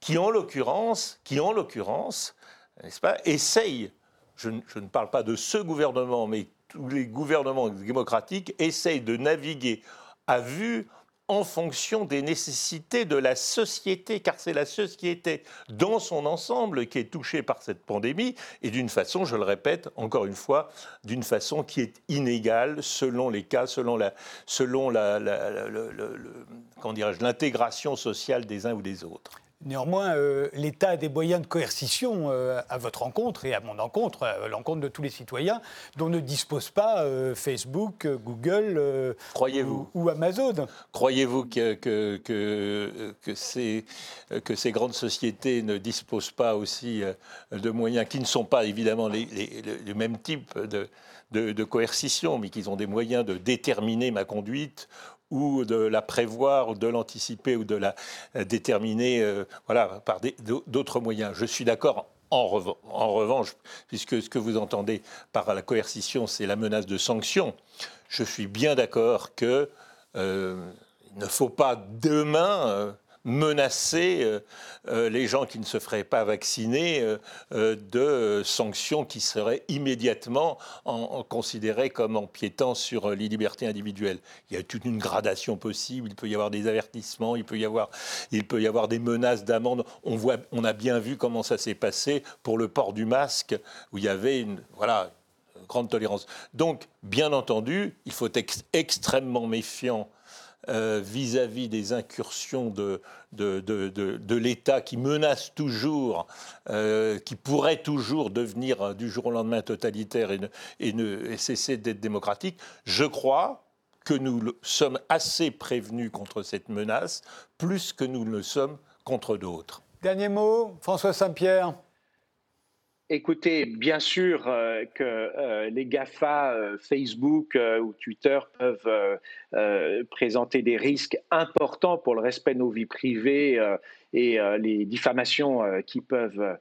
qui, en l'occurrence, qui, en l'occurrence, n'est-ce pas, essayent, je, ne parle pas de ce gouvernement, mais tous les gouvernements démocratiques essayent de naviguer à vue en fonction des nécessités de la société, car c'est la société dans son ensemble qui est touchée par cette pandémie, et d'une façon, je le répète encore une fois, d'une façon qui est inégale selon les cas, selon la, selon la, l'intégration sociale des uns ou des autres. Néanmoins, euh, l'État a des moyens de coercition euh, à votre encontre et à mon encontre, à l'encontre de tous les citoyens, dont ne disposent pas euh, Facebook, Google Croyez-vous ou, Amazon. Croyez-vous que, que, que, ces, que ces grandes sociétés ne disposent pas aussi de moyens qui ne sont pas évidemment les, le même type de, de, de coercition, mais qu'ils ont des moyens de déterminer ma conduite ou de la prévoir, de l'anticiper ou de la euh, déterminer euh, voilà, par d'autres moyens. Je suis d'accord en, revanche, puisque ce que vous entendez par la coercition, c'est la menace de sanctions, je suis bien d'accord qu'il euh, ne faut pas demain menacer euh, euh, les gens qui ne se feraient pas vacciner euh, de sanctions qui seraient immédiatement considérées comme empiétant sur les libertés individuelles. Il y a toute une gradation possible, il peut y avoir des avertissements, il peut y avoir, il peut y avoir des menaces d'amende. On, on a bien vu comment ça s'est passé pour le port du masque, où il y avait une, voilà, grande tolérance. Donc, bien entendu, il faut être extrêmement méfiant euh, vis-à-vis des incursions de, de, de, l'État qui menace toujours, euh, qui pourrait toujours devenir euh, du jour au lendemain totalitaire et, et, ne, cesser d'être démocratique, je crois que nous sommes assez prévenus contre cette menace, plus que nous le sommes contre d'autres. Dernier mot, François Saint-Pierre. Écoutez, bien sûr euh, que euh, les GAFA, euh, Facebook ou Twitter peuvent présenter des risques importants pour le respect de nos vies privées et les diffamations qui peuvent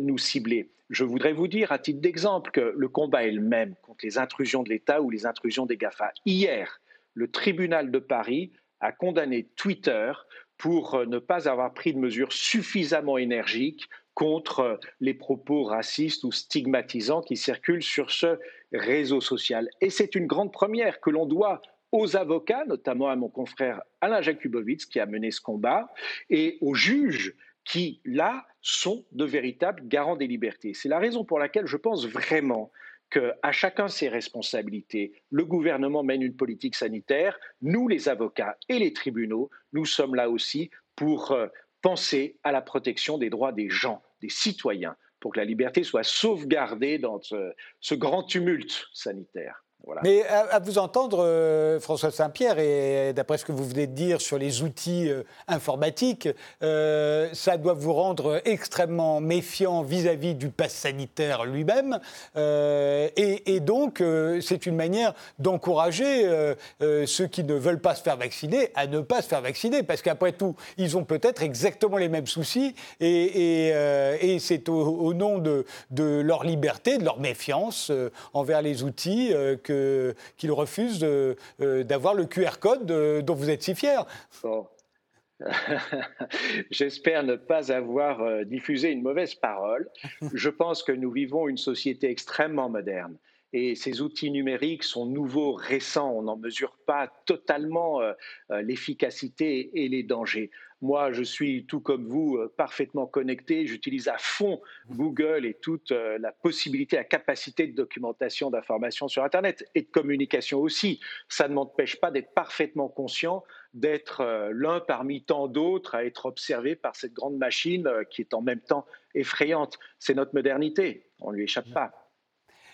nous cibler. Je voudrais vous dire, à titre d'exemple, que le combat est le même contre les intrusions de l'État ou les intrusions des GAFA. Hier, le tribunal de Paris a condamné Twitter pour ne pas avoir pris de mesures suffisamment énergiques contre les propos racistes ou stigmatisants qui circulent sur ce réseau social. Et c'est une grande première que l'on doit aux avocats, notamment à mon confrère Alain Jakubowicz qui a mené ce combat, et aux juges qui, là, sont de véritables garants des libertés. C'est la raison pour laquelle je pense vraiment qu'à chacun ses responsabilités. Le gouvernement mène une politique sanitaire, nous les avocats et les tribunaux, nous sommes là aussi pour euh, penser à la protection des droits des gens, des citoyens, pour que la liberté soit sauvegardée dans ce, grand tumulte sanitaire. Mais à, vous entendre, euh, François Saint-Pierre, et d'après ce que vous venez de dire sur les outils euh, informatiques, euh, ça doit vous rendre extrêmement méfiant vis-à-vis du pass sanitaire lui-même. Et, donc, c'est une manière d'encourager ceux qui ne veulent pas se faire vacciner à ne pas se faire vacciner. Parce qu'après tout, ils ont peut-être exactement les mêmes soucis. Et, c'est au, nom de, de, leur liberté, de leur méfiance envers les outils que qu'il refuse euh, d'avoir le QR code euh, dont vous êtes si fier. J'espère ne pas avoir euh, diffusé une mauvaise parole. Je pense que nous vivons une société extrêmement moderne et ces outils numériques sont nouveaux, récents, on n'en mesure pas totalement l'efficacité et les dangers. Moi, je suis tout comme vous euh, parfaitement connecté. J'utilise à fond Google et toute euh, la possibilité, la capacité de documentation, d'information sur Internet et de communication aussi. Ça ne m'empêche pas d'être parfaitement conscient d'être euh, l'un parmi tant d'autres à être observé par cette grande machine qui est en même temps effrayante. C'est notre modernité. On ne lui échappe pas.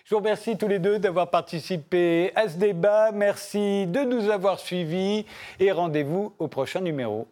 Je vous remercie tous les deux d'avoir participé à ce débat. Merci de nous avoir suivis et rendez-vous au prochain numéro.